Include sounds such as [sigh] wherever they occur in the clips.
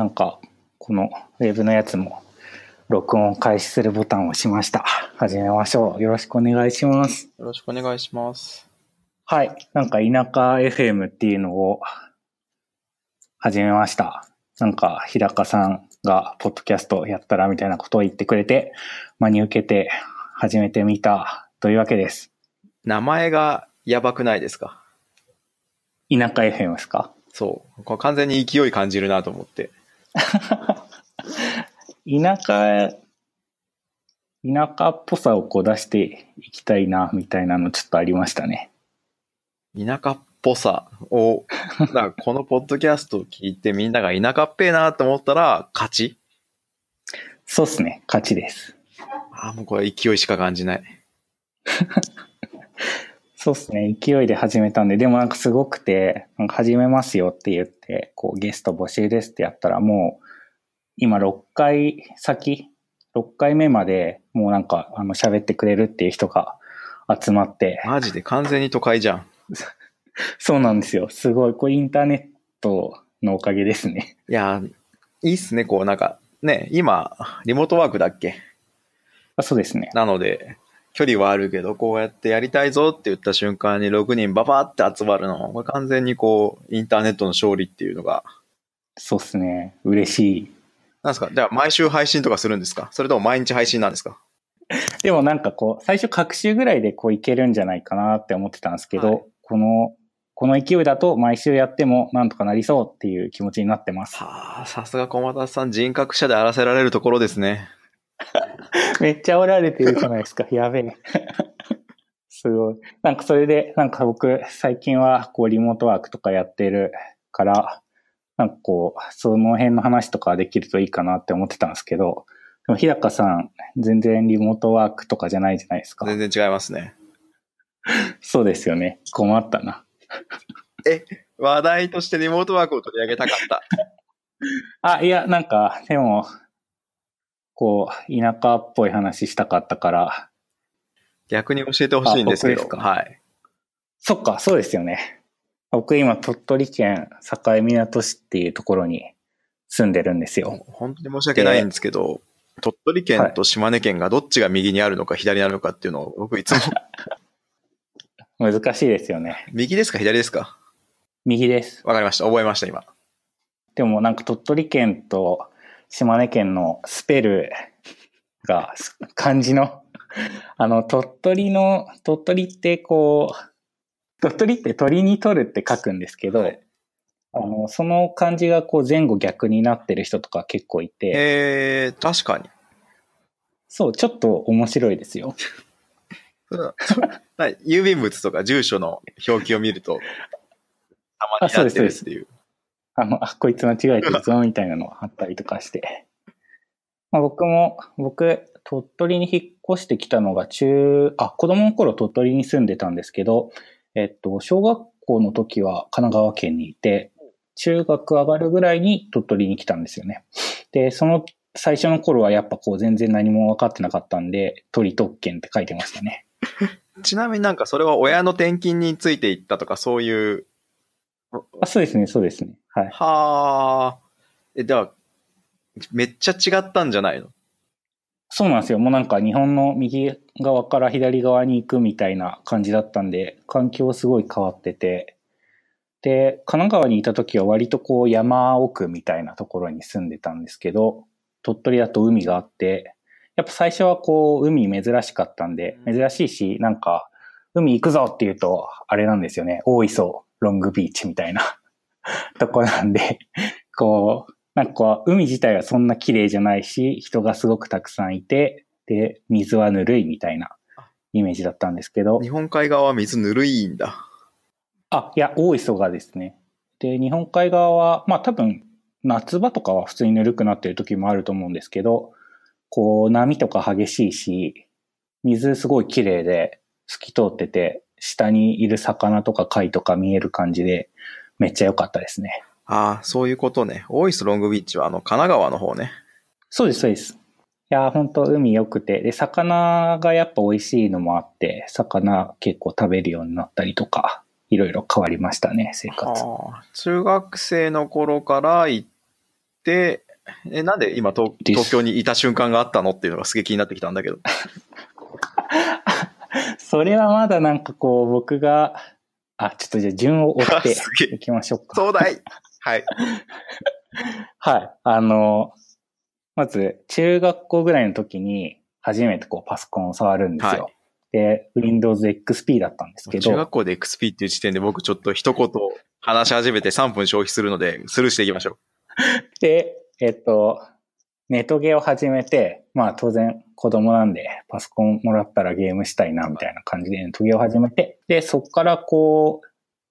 なんか、このウェブのやつも、録音を開始するボタンを押しました。始めましょう。よろしくお願いします。よろしくお願いします。はい。なんか、田舎 FM っていうのを始めました。なんか、日高さんが、ポッドキャストやったらみたいなことを言ってくれて、真に受けて始めてみたというわけです。名前がやばくないですか？田舎 FM ですか？そう。完全に勢い感じるなと思って。[laughs] 田舎、田舎っぽさをこう出していきたいな、みたいなのちょっとありましたね。田舎っぽさを、[laughs] だこのポッドキャストを聞いてみんなが田舎っぺえなと思ったら勝ち？そうっすね。勝ちです。ああ、もうこれ勢いしか感じない。[laughs] そうっすね。勢いで始めたんで、でもなんかすごくて、なんか始めますよって言って、こうゲスト募集ですってやったらもう、今6回先、6回目までもうなんかあの喋ってくれるっていう人が集まって、マジで完全に都会じゃん。[laughs] そうなんですよ。すごい。これインターネットのおかげですね。いや、いいっすね、こうなんか、ね、今、リモートワークだっけ？あそうですね。なので、距離はあるけど、こうやってやりたいぞって言った瞬間に6人ババって集まるの。これ完全にこう、インターネットの勝利っていうのが。そうっすね。嬉しい。なんですか？じゃあ毎週配信とかするんですか？それとも毎日配信なんですか？でもなんかこう、最初各週ぐらいでこういけるんじゃないかなって思ってたんですけど、はいこの、この勢いだと毎週やってもなんとかなりそうっていう気持ちになってます。はあ、さすが小松さん人格者であらせられるところですね。[laughs] めっちゃおられてるじゃないですか。[laughs] やべえ。すごい。なんかそれで、なんか僕、最近はこうリモートワークとかやってるから、なんかこう、その辺の話とかできるといいかなって思ってたんですけど、でも日高さん、全然リモートワークとかじゃないじゃないですか。全然違いますね。そうですよね。困ったな。話題としてリモートワークを取り上げたかった。[laughs] あ、いや、なんか、でも、こう、田舎っぽい話したかったから、逆に教えてほしいんですけど。はい。そっか、そうですよね。僕今、鳥取県境港市っていうところに住んでるんですよ。本当に申し訳ないんですけど、鳥取県と島根県がどっちが右にあるのか左にあるのかっていうのを僕いつも、[laughs] 難しいですよね。右ですか左ですか？右です。わかりました。覚えました、今。でもなんか鳥取県と島根県のスペルが漢字の、あの、鳥取の、鳥取ってこう、鳥取って鳥に取るって書くんですけど、はいあの、その漢字がこう前後逆になってる人とか結構いて、えー、確かに。そう、ちょっと面白いですよ。[laughs] 郵便物とか住所の表記を見ると、たまになってるっていう。あの、あ、こいつ間違えてるぞ、みたいなのがあったりとかして。まあ、僕も、僕、鳥取に引っ越してきたのが中、あ、子供の頃鳥取に住んでたんですけど、えっと、小学校の時は神奈川県にいて、中学上がるぐらいに鳥取に来たんですよね。で、その最初の頃はやっぱこう全然何も分かってなかったんで、鳥特権って書いてましたね。[laughs] ちなみになんかそれは親の転勤についていったとかそういう、あ、そうですね、そうですね。はい。はあ、え、では、めっちゃ違ったんじゃないの？そうなんですよ。もうなんか日本の右側から左側に行くみたいな感じだったんで、環境すごい変わってて、で、神奈川にいた時は割とこう山奥みたいなところに住んでたんですけど、鳥取だと海があって、やっぱ最初はこう海珍しかったんで、珍しいし、なんか海行くぞって言うと、あれなんですよね。大磯ロングビーチみたいな [laughs] とこなんで、こう、なんか海自体はそんな綺麗じゃないし、人がすごくたくさんいて、で、水はぬるいみたいなイメージだったんですけど、日本海側は水ぬるいんだ。あ、いや、大磯がですね。で、日本海側は、まあ多分、夏場とかは普通にぬるくなってる時もあると思うんですけど、こう、波とか激しいし、水すごい綺麗で透き通ってて、下にいる魚とか貝とか見える感じで、めっちゃ良かったですね。ああ、そういうことね。大磯ロングビーチはあの、神奈川の方ね。そうです、そうです。いや、本当海良くて、で、魚がやっぱ美味しいのもあって、魚結構食べるようになったりとか、いろいろ変わりましたね、生活。はあ、中学生の頃から行っで、え、なんで今東東京にいた瞬間があったのっていうのがすげえ気になってきたんだけど。[laughs] [laughs] それはまだなんかこう僕が、あ、ちょっとじゃあ順を追って [laughs] いきましょうか。壮大はい。[laughs] はい。あの、まず中学校ぐらいの時に初めてこうパソコンを触るんですよ。はいで、Windows XP だったんですけど、中学校で XP っていう時点で僕ちょっと一言話し始めて3分消費するので、スルーしていきましょう。で、えっと、ネトゲを始めて、まあ当然子供なんでパソコンもらったらゲームしたいなみたいな感じでネトゲを始めて、で、そこからこう、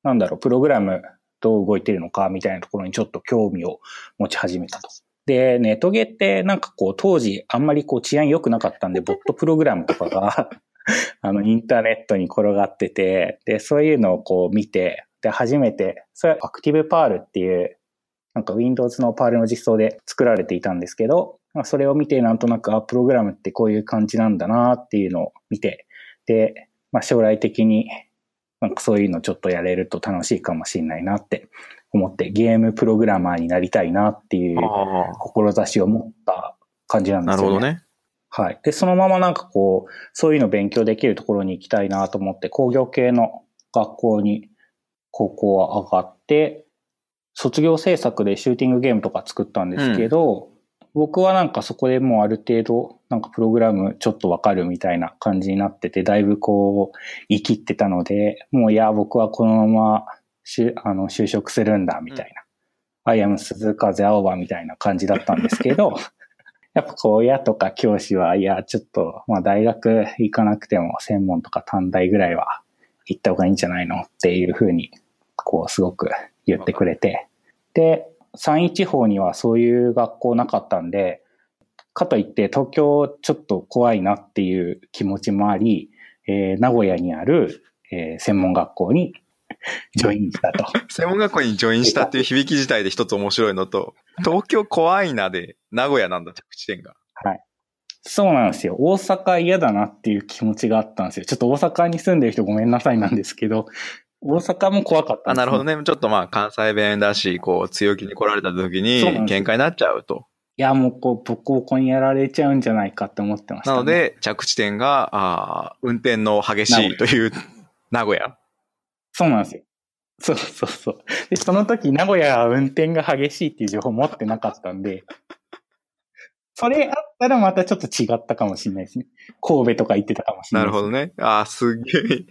なんだろう、プログラムどう動いてるのかみたいなところにちょっと興味を持ち始めたと。で、ネトゲってなんかこう当時あんまりこう治安良くなかったんで、ボットプログラムとかが [laughs] あのインターネットに転がってて、で、そういうのをこう見て、で、初めて、それアクティブパールっていうなんか Windows のパールの実装で作られていたんですけど、まあそれを見てなんとなく、あ、プログラムってこういう感じなんだなっていうのを見て、で、まあ将来的になんかそういうのちょっとやれると楽しいかもしれないなって思って、ゲームプログラマーになりたいなっていうあ志を持った感じなんあ、ですよね。なるほどね。はい。で、そのままなんかこう、そういうの勉強できるところに行きたいなと思って、工業系の学校に高校は上がって、卒業制作でシューティングゲームとか作ったんですけど、僕はなんかそこでもうある程度、なんかプログラムちょっとわかるみたいな感じになってて、だいぶこう、生きってたので、もういや、僕はこのままあの就職するんだ、みたいな。アイアム鈴風青葉みたいな感じだったんですけど、[laughs] やっぱこう親とか教師は、いや、ちょっと、まあ大学行かなくても専門とか短大ぐらいは行った方がいいんじゃないのっていうふうに、こうすごく言ってくれて。で、山陰地方にはそういう学校なかったんで、かといって東京ちょっと怖いなっていう気持ちもあり、えー名古屋にある、えー専門学校に [laughs] ジョインしたと。[laughs] 専門学校にジョインしたっていう響き自体で一つ面白いのと、東京怖いなで、名古屋なんだ、着地点が。はい。そうなんですよ。大阪嫌だなっていう気持ちがあったんですよ。ちょっと大阪に住んでる人ごめんなさいなんですけど、大阪も怖かったあ、んですなるほどね。ちょっとまあ関西弁だし、こう強気に来られた時に喧嘩になっちゃうと。いや、もうこう、ボコボコにやられちゃうんじゃないかって思ってました、ね。なの、で、着地点が、あー運転の激しいという名古屋。そうなんですよ。そうそうそう。で、その時、名古屋は運転が激しいっていう情報持ってなかったんで、それあったらまたちょっと違ったかもしれないですね。神戸とか行ってたかもしれなですないるほどね。あーすげえ。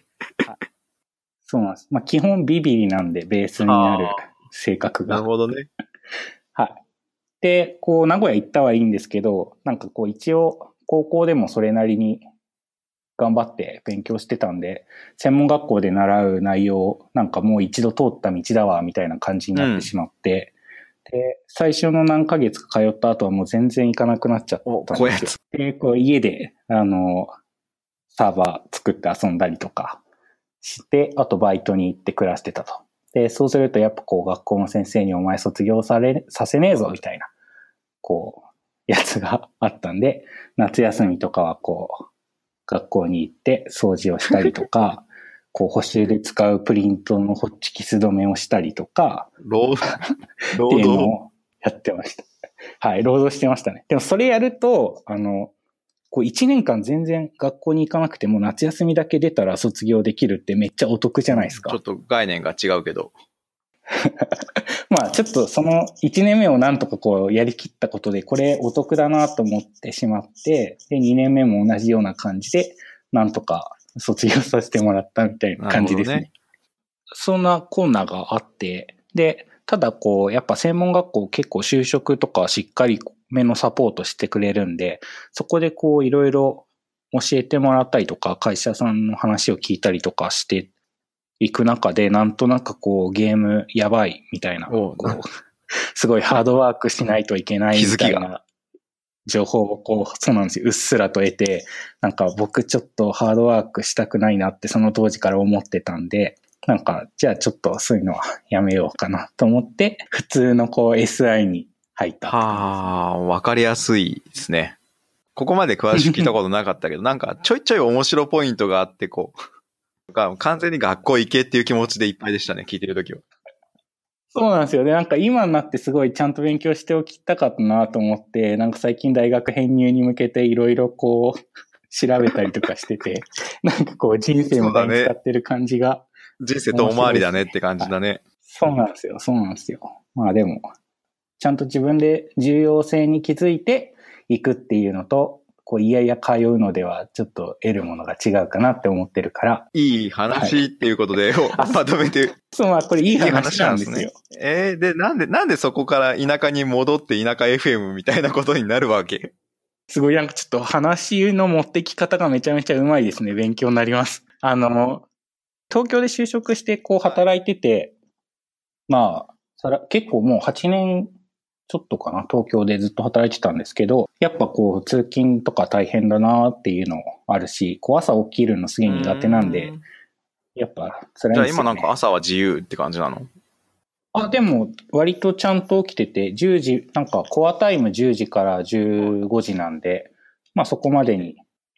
そうなんです。まあ、基本ビビリなんで、ベースになる性格がなる。ほどね。[laughs] はい。で、こう、名古屋行ったはいいんですけど、なんかこう、一応、高校でもそれなりに頑張って勉強してたんで、専門学校で習う内容、なんかもう一度通った道だわ、みたいな感じになってしまって、で、最初の何ヶ月か通った後はもう全然行かなくなっちゃったんお、こうやですつよ。。で、こう、家で、あの、サーバー作って遊んだりとかして、あとバイトに行って暮らしてたと。で、そうするとやっぱこう学校の先生にお前卒業され、させねえぞみたいな、こう、やつが [laughs] あったんで、夏休みとかはこう、学校に行って掃除をしたりとか、[laughs] こう補習で使うプリントのホッチキス止めをしたりとか、労労っていうの働。をやってました。はい、労働してましたね。でもそれやると、あの、こう一年間全然学校に行かなくても夏休みだけ出たら卒業できるってめっちゃお得じゃないですかちょっ。と概念が違うけど。[laughs] まあちょっとその1年目をなんとかこうやりきったことで、これお得だなと思ってしまって、で、2年目も同じような感じで、なんとか卒業させてもらったみたいな感じですね。ねそんなコーナーがあって、で、ただこう、やっぱ専門学校結構就職とかしっかりめのサポートしてくれるんで、そこでこういろいろ教えてもらったりとか、会社さんの話を聞いたりとかしていく中で、なんとなくこうゲームやばいみたいな、すごいハードワークしないといけないみたいな情報をこう、そうなんですよ、うっすらと得て、なんか僕ちょっとハードワークしたくないなってその当時から思ってたんで、なんか、じゃあちょっとそういうのはやめようかなと思って、普通のこう SI に入った。はあ、わかりやすいですね。ここまで詳しく聞いたことなかったけど、[laughs] なんかちょいちょい面白ポイントがあって、こう、が完全に学校行けっていう気持ちでいっぱいでしたね、聞いてるときは。そうなんですよね。なんか今になってすごいちゃんと勉強しておきたかったなと思って、なんか最近大学編入に向けていろいろこう、調べたりとかしてて、[laughs] なんかこう人生無駄に使ってる感じが、人生遠回りだねって感じだね。そうなんですよ、そうなんですよ。まあでも、ちゃんと自分で重要性に気づいていくっていうのと、こう、いやいや通うのではちょっと得るものが違うかなって思ってるから、いい話っていうことで、[laughs] まとめて、そう、まあこれいいいい話話なんんですすなでよね。。えーで、なんで、なんでそこから田舎に戻って田舎 FM みたいなことになるわけ？すごいなんかちょっと話の持ってき方がめちゃめちゃうまいですね。勉強になります。あの、東京で就職してこう働いてて、まあ、さら結構もう8年ちょっとかな、東京でずっと働いてたんですけど、やっぱこう通勤とか大変だなっていうのあるし、こう朝起きるのすげえ苦手なんでう、やっぱ辛いじゃあ。今なんか朝は自由って感じなの？あ、でも、割とちゃんと起きてて、10時、なんか、コアタイム10時から15時なんで、まあそこまでにいれ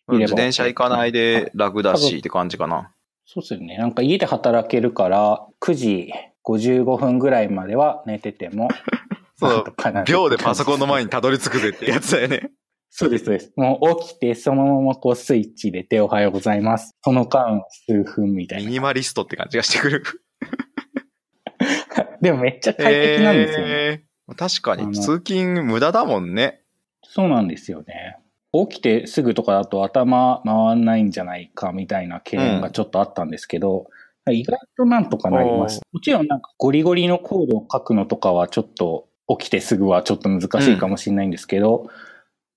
ば自転車行かないで楽だしって感じかな。そうですよね。なんか家で働けるから、9時55分ぐらいまでは寝てても、[laughs] そう秒でパソコンの前にたどり着くぜってやつだよね。そうです、そうです。もう起きて、そのままこうスイッチ入れておはようございます。その間数分みたいな。ミニマリストって感じがしてくる。[laughs] でもめっちゃ快適なんですよね。えー確かに通勤無駄だもんね。そうなんですよね。起きてすぐとかだと頭回んないんじゃないかみたいな懸念がちょっとあったんですけど、意外となんとかなります。もちろんなんかゴリゴリのコードを書くのとかはちょっと起きてすぐはちょっと難しいかもしれないんですけど、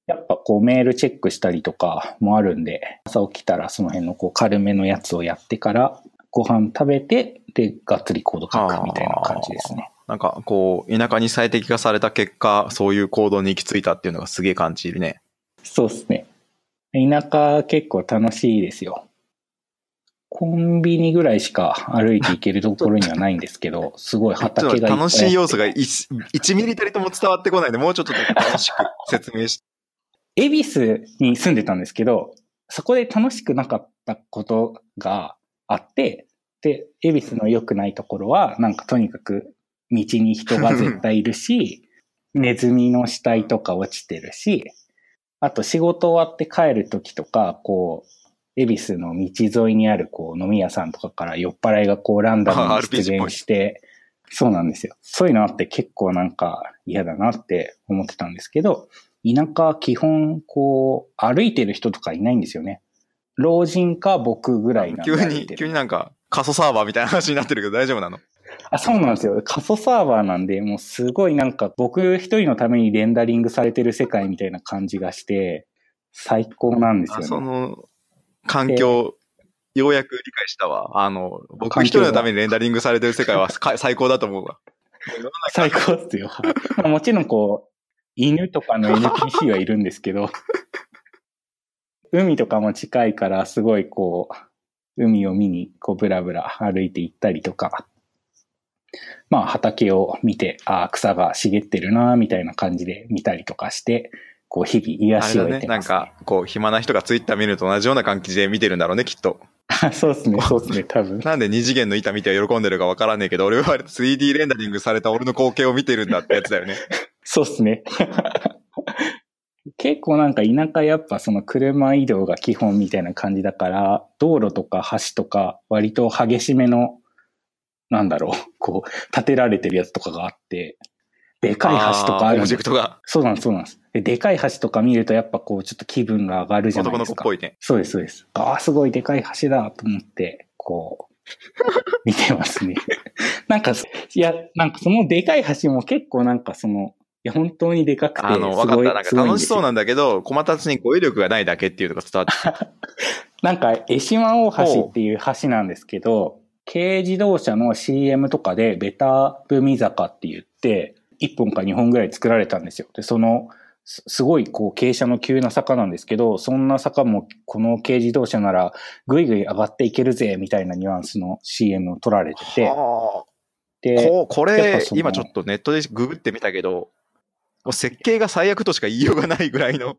やっぱこうメールチェックしたりとかもあるんで、朝起きたらその辺のこう軽めのやつをやってからご飯食べて、で、がっつりコード書くみたいな感じですね。なんかこう、田舎に最適化された結果、そういう行動に行き着いたっていうのがすげえ感じるね。そうですね。田舎結構楽しいですよ。コンビニぐらいしか歩いて行けるところにはないんですけど、[laughs] すごい畑がいっ楽しい要素が 1, 1ミリたりとも伝わってこないんで、もうちょっと楽しく説明して。恵比寿に住んでたんですけど、そこで楽しくなかったことがあって、で、恵比寿の良くないところは、なんかとにかく道に人が絶対いるし、[laughs] ネズミの死体とか落ちてるし、あと仕事終わって帰るときとか、こう、恵比寿の道沿いにあるこう飲み屋さんとかから酔っ払いがこうランダムあに出現して、そうなんですよ。そういうのあって結構なんか嫌だなって思ってたんですけど、田舎は基本こう歩いてる人とかいないんですよね。老人か僕ぐらいなんで急に、急になんか、過疎サーバーみたいな話になってるけど大丈夫なの？あ、そうなんですよ。仮想サーバーなんで、もうすごいなんか僕一人のためにレンダリングされてる世界みたいな感じがして、最高なんですよあね。その、環境、ようやく理解したわ。あの、僕一人のためにレンダリングされてる世界はか最高だと思うわ。最高っすよ。もちろんこう、犬とかの NPC はいるんですけど、海とかも近いからすごいこう、海を見にこうブラブラ歩いて行ったりとか、まあ畑を見て、ああ、草が茂ってるな、みたいな感じで見たりとかして、こう日々癒。しを得てます、なんか、こう、暇な人がツイッター見ると同じような感じで見てるんだろうね、きっと。あそうですね、そうですね、多分。なんで二次元の板見て喜んでるかわからねえけど、俺は 3D レンダリングされた俺の光景を見てるんだってやつだよね。[laughs] そうですね。[laughs] 結構なんか田舎やっぱその車移動が基本みたいな感じだから、道路とか橋とか割と激しめの、なんだろう、[laughs] こう、建てられてるやつとかがあって、でかい橋とかあるんオブジェクトがそうなんです、そうなんです。ででかい橋とか見るとやっぱこう、ちょっと気分が上がるじゃない男ですか。の子っぽいね。そうです、そうです。ああ、すごいでかい橋だと思って、こう、[laughs] 見てますね。[laughs] なんか、いや、なんかそのでかい橋も結構なんかその、いや、本当にでかくて、あの、わかった。なんか楽しそうなんだけど、小たちに語彙力がないだけっていうのが伝わってなんか、江島大橋っていう橋なんですけど、軽自動車の CM とかで、ベタ踏坂って言って、1本か2本ぐらい作られたんですよ。で、その、すすごいこう傾斜の急な坂なんですけど、そんな坂もこの軽自動車ならぐいぐい上がっていけるぜみたいなニュアンスの CM を撮られてて、はあで、ここれ今ちょっとネットでググってみたけど、もう設計が最悪としか言いようがないぐらいの。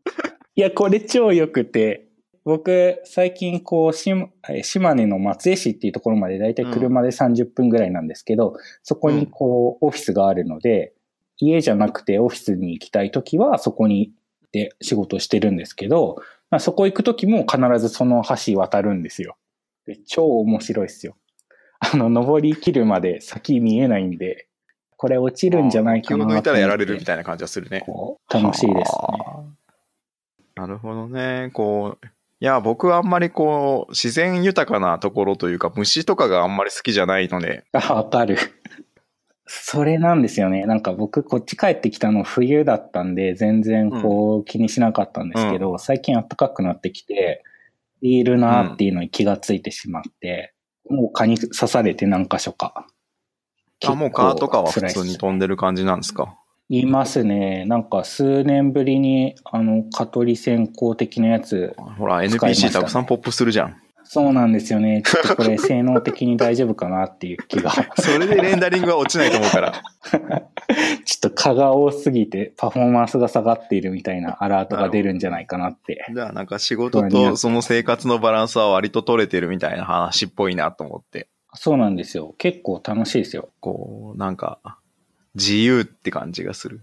いや、これ超良くて、僕、最近こう、島島根の松江市っていうところまでだいたい車で30分ぐらいなんですけど、うん、そこにこう、オフィスがあるので、家じゃなくてオフィスに行きたいときは、そこにで仕事してるんですけど、まあ、そこ行くときも必ずその橋渡るんですよ。で超面白いですよ。あの、登り切るまで先見えないんで、これ落ちるんじゃないかな気を抜いたらやられるみたいな感じはするね。楽しいですね。なるほどね。こう、いや、僕はあんまりこう、自然豊かなところというか、虫とかがあんまり好きじゃないので。あ、わかる。それなんですよね。なんか僕こっち帰ってきたの冬だったんで、全然こう気にしなかったんですけど、うん、最近暖かくなってきて、いるなっていうのに気がついてしまって、うん、もう蚊に刺されて何箇所か。あ、もう蚊とかは普通に飛んでる感じなんですか？いますね。なんか数年ぶりに、あの、蚊取り線香的なやつ、ね、ほら、NPC たくさんポップするじゃん。そうなんですよね。[laughs] ちょっとこれ性能的に大丈夫かなっていう気が。[laughs] それでレンダリングは落ちないと思うから。[laughs] ちょっと蚊が多すぎてパフォーマンスが下がっているみたいなアラートが出るんじゃないかなって。じゃあなんか仕事とその生活のバランスは割と取れてるみたいな話っぽいなと思って。そうなんですよ。結構楽しいですよ。こう、なんか、自由って感じがする。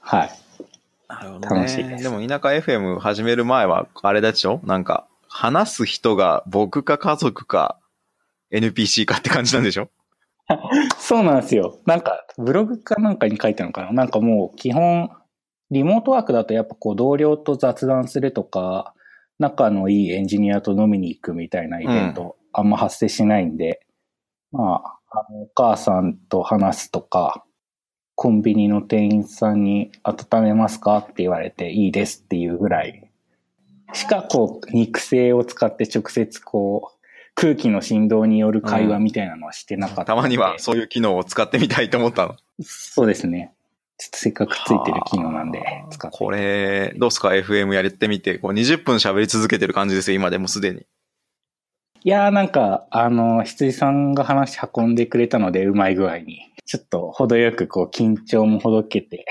はい。なるほど、ね、楽しいです。でも田舎 FM 始める前は、あれだでしょ？なんか、話す人が僕か家族か NPC かって感じなんでしょ？[laughs] そうなんですよ。なんか、ブログかなんかに書いたのかな？なんかもう基本、リモートワークだとやっぱこう同僚と雑談するとか、仲のいいエンジニアと飲みに行くみたいなイベント、あんま発生しないんで、うん、まあ、あの、お母さんと話すとか、コンビニの店員さんに温めますかって言われていいですっていうぐらいしかこう、肉声を使って直接こう、空気の振動による会話みたいなのはしてなかった、うん、たまにはそういう機能を使ってみたいと思ったの。そうですね。ちょっとせっかくついてる機能なんで使って。これ、どうすか ?FM やってみて、こう20分喋り続けてる感じですよ、今でもすでに。いやーなんか、あの、羊さんが話運んでくれたので、うまい具合に。ちょっと程よくこう緊張もほどけて、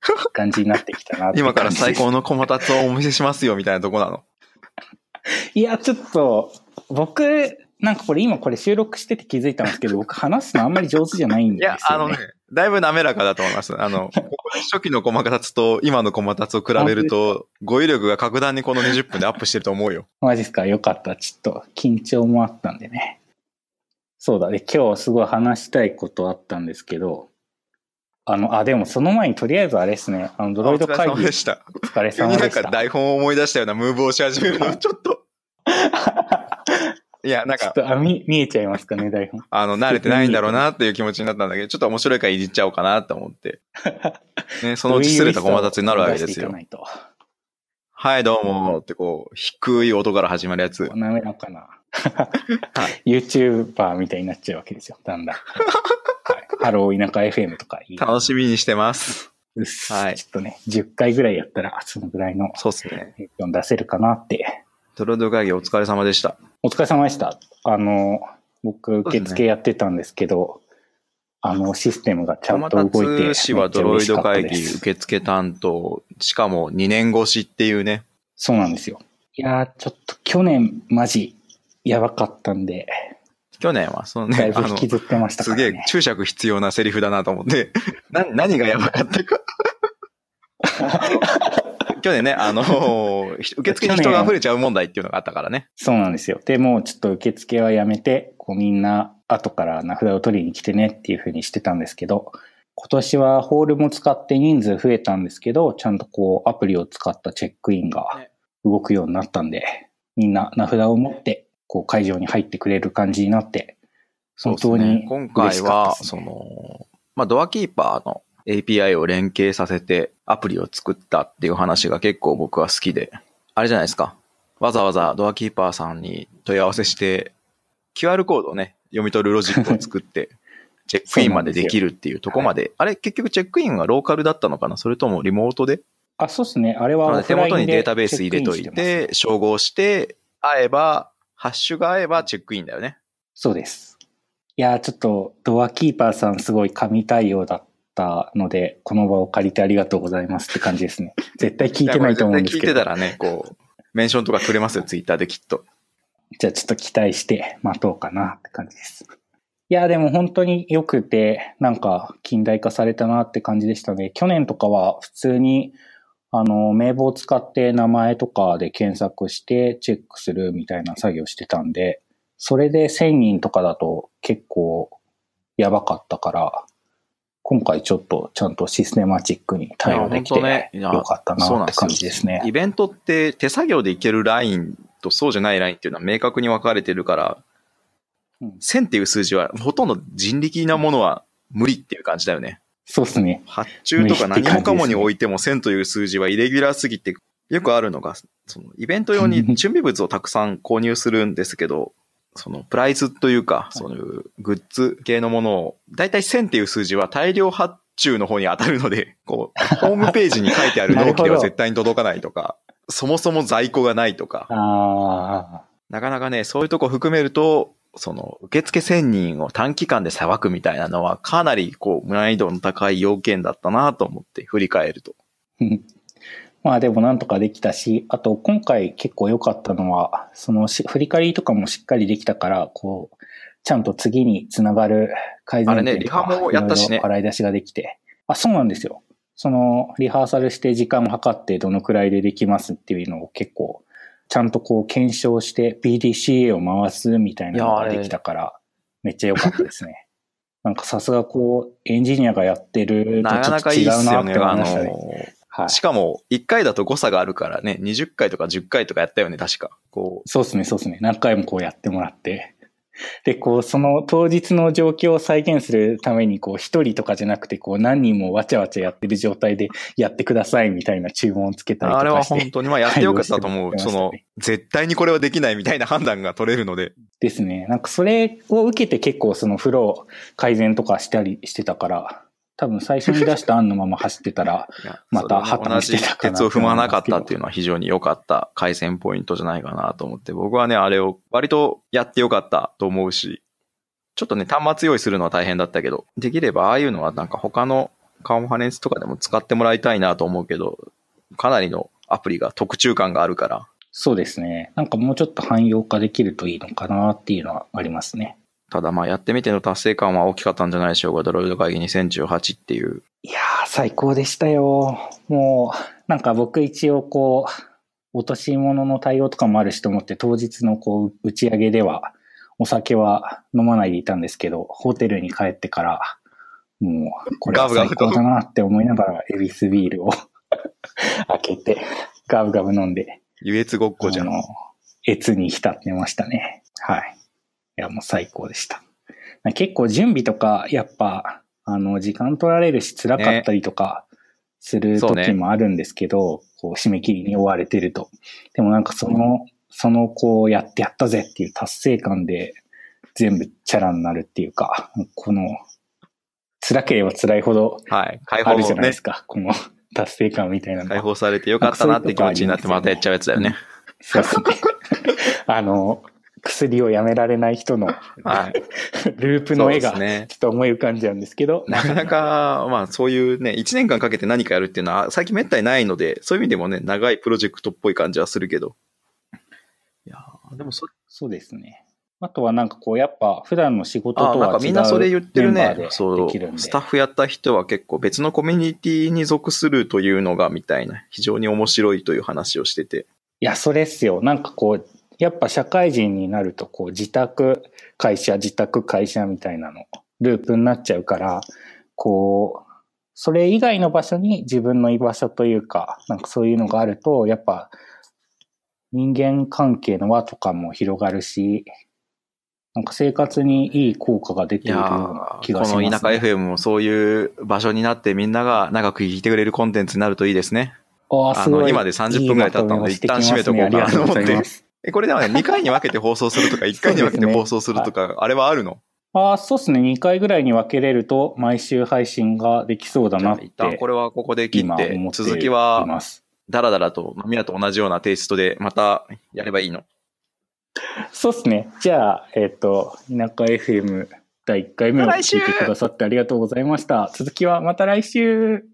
[laughs] 感じになってきたな今から最高のコマタツをお見せしますよみたいなとこなの？いや、ちょっと、僕、なんかこれ今これ収録してて気づいたんですけど、僕話すのあんまり上手じゃないんですよ、ね、いや、あのね、だいぶ滑らかだと思います。あの、[laughs] 初期のコマタツと今のコマタツを比べると、語彙力が格段にこの20分でアップしてると思うよ。マジっすか？よかった。ちょっと緊張もあったんでね。そうだね。今日すごい話したいことあったんですけど、あの、あ、でもその前にとりあえずあれですね。あの、ドロイド会議。お疲れ様でした。お疲れ様でした。なんか台本を思い出したようなムーブをし始めるの、[laughs] ちょっと。いや、なんか。ちょっと、あ、見、見えちゃいますかね、台本。[laughs] あの、慣れてないんだろうなっていう気持ちになったんだけど、ちょっと面白いからいじっちゃおうかなと思って。[laughs] ね、そのうちすれた駒立ちになるわけですよ。はい、どうもってこう、低い音から始まるやつ。滑らかな。YouTuber みたいになっちゃうわけですよ、だんだん。ハロー田舎 FM とかいい。楽しみにしてます。はい。ちょっとね、10回ぐらいやったら、そのぐらいの、そうですね。出せるかなって。トロード会議お疲れ様でした。お疲れ様でした。あの、僕、受付やってたんですけど、ね、あの、システムがちゃんと動いて。市はドロイド会議受付担当、しかも2年越しっていうね。そうなんですよ。いやー、ちょっと去年マジやばかったんで、去年は、そのね、だいぶ引きずってましたから、ね、すげえ注釈必要なセリフだなと思って、[laughs] な、何がやばかったか [laughs] 去年ね、あの、[laughs] 受付に人が溢れちゃう問題っていうのがあったからね。そうなんですよ。で、もうちょっと受付はやめて、こうみんな後から名札を取りに来てねっていうふうにしてたんですけど、今年はホールも使って人数増えたんですけど、ちゃんとこうアプリを使ったチェックインが動くようになったんで、みんな名札を持ってこう会場に入ってくれる感じになって、本当に、ね、今回は、その、まあ、ドアキーパーの API を連携させてアプリを作ったっていう話が結構僕は好きで、あれじゃないですか。わざわざドアキーパーさんに問い合わせして、QR コードをね、読み取るロジックを作って、[laughs] チェックインまでできるっていうとこまで、あれ結局チェックインはローカルだったのかな？それともリモートで？あ、そうですね。あれは手元にデータベース入れといて、照合して、会えばハッシュが合えばチェックインだよね。そうです。いや、ちょっとドアキーパーさんすごい神対応だったので、この場を借りてありがとうございますって感じですね。[laughs] 絶対聞いてないと思うんですけど。聞いてたらね、こう、メンションとかくれますよ、ツイッターできっと。じゃあちょっと期待して待とうかなって感じです。いや、でも本当に良くて、なんか近代化されたなって感じでしたね。去年とかは普通に、あの、名簿を使って名前とかで検索してチェックするみたいな作業してたんで、それで1000人とかだと結構やばかったから、今回ちょっとちゃんとシステマチックに対応できていやよかったなって感じですね。イベントって手作業でいけるラインとそうじゃないラインっていうのは明確に分かれてるから、うん1000っていう数字はほとんど人力なものは無理っていう感じだよね。そうですね。発注とか何もかもにおいても1000という数字はイレギュラーすぎて、よくあるのが、そのイベント用に準備物をたくさん購入するんですけど、そのプライスというか、そういうグッズ系のものを、だいたい1000っていう数字は大量発注の方に当たるので、[laughs] こう、ホームページに書いてある納期では絶対に届かないとか、そもそも在庫がないとか、なかなかね、そういうとこ含めると、その、受付1000人を短期間でさばくみたいなのは、かなり、こう、難易度の高い要件だったなと思って、振り返ると。[laughs] うんまあでもなんとかできたし、あと今回結構良かったのは、そのし振り返りとかもしっかりできたから、こう、ちゃんと次につながる改善あれね点とかリハもやったしね洗い出しができて。あ、そうなんですよ。その、リハーサルして時間を計ってどのくらいでできますっていうのを結構、ちゃんとこう検証して PDCA を回すみたいなのができたから、めっちゃ良かったですね。[laughs] なんかさすがこう、エンジニアがやってるとなかなかいちょっと違。うなって思あいましたね。の、はい。しかも、1回だと誤差があるからね、20回とか10回とかやったよね、確か。こそうですね、そうですね。何回もこうやってもらって。[laughs] で、こう、その当日の状況を再現するために、こう、一人とかじゃなくて、こう、何人もわちゃわちゃやってる状態でやってくださいみたいな注文をつけう、たりとあれは。本当に、まあやってよかったと思う。はいその、絶対にこれはできないみたいな判断が取れるので。ですね。なんかそれを受けて結構そのフロー改善とかしたりしてたから、多分最初に出した案のまま走ってたら、また破綻してたかな鉄を踏まなかったっていうのは非常に良かった改善ポイントじゃないかなと思って、僕はね、あれを割とやってよかったと思うし、ちょっとね、端末用意するのは大変だったけど、できればああいうのはなんか他のカンファレンスとかでも使ってもらいたいなと思うけど、かなりのアプリが特注感があるから、そうですね。なんかもうちょっと汎用化できるといいのかなっていうのはありますね。ただまあやってみての達成感は大きかったんじゃないでしょうか、ドロイド会議2018っていう。いやー、最高でしたよ。もう、なんか僕一応こう、落とし物の対応とかもあるしと思って、当日のこう、打ち上げでは、お酒は飲まないでいたんですけど、ホテルに帰ってから、もう、これは最高だなって思いながら、エビスビールを [laughs] 開けて、ガブガブ飲んで、優越ごっこじゃん。越に浸ってましたね。はい。いや、もう最高でした。結構準備とか、やっぱ、あの、時間取られるし辛かったりとか、する時もあるんですけど、こう、締め切りに追われてると。でもなんかその、その、こう、やってやったぜっていう達成感で、全部チャラになるっていうか、この、辛ければ辛いほどはい。解あるじ放ねゃないです。か。この達成感みたいなのが解放されてよかったなって気持ちになってまたやっちゃうやつだよね。そうですね。[laughs] あの、薬をやめられない人のはい。[laughs] ループの絵がちょっと思い浮かんじゃうんですけど、なかなか、まあそういうね、1年間かけて何かやるっていうのは最近めったにないので、そういう意味でもね、長いプロジェクトっぽい感じはするけど。いやーでもそそうですね。あとはなんかこう、やっぱ普段の仕事とは違うみんなそれ言ってるね。そう。スタッフやった人は結構別のコミュニティに属するというのがみたいな、非常に面白いという話をしてて。いや、それっすよ。なんかこう、やっぱ社会人になると、こう、自宅、会社、自宅、会社みたいなの、ループになっちゃうから、こう、それ以外の場所に自分の居場所というか、なんかそういうのがあると、やっぱ、人間関係の輪とかも広がるし、なんか生活にいい効果が出ているような気ーがします、ね。この田舎 FM もそういう場所になってみんなが長く聞いてくれるコンテンツになるといいですね。あーすごいあの今で30分ぐらい経ったので一旦締めとこうかなと思ってえ、これではね、[laughs] 2回に分けて放送するとか、1回に分けて放送するとか、あれはあるの？ああ、そうですね。2回ぐらいに分けれると、毎週配信ができそうだなって。一旦これはここで切ってって続きいはます。ダラダラと飲み屋と同じようなテイストでまたやればいいの？そうですね。じゃあ、えっ、と、田舎 FM 第1回目を聞いてくださってありがとうございました。続きはまた来週。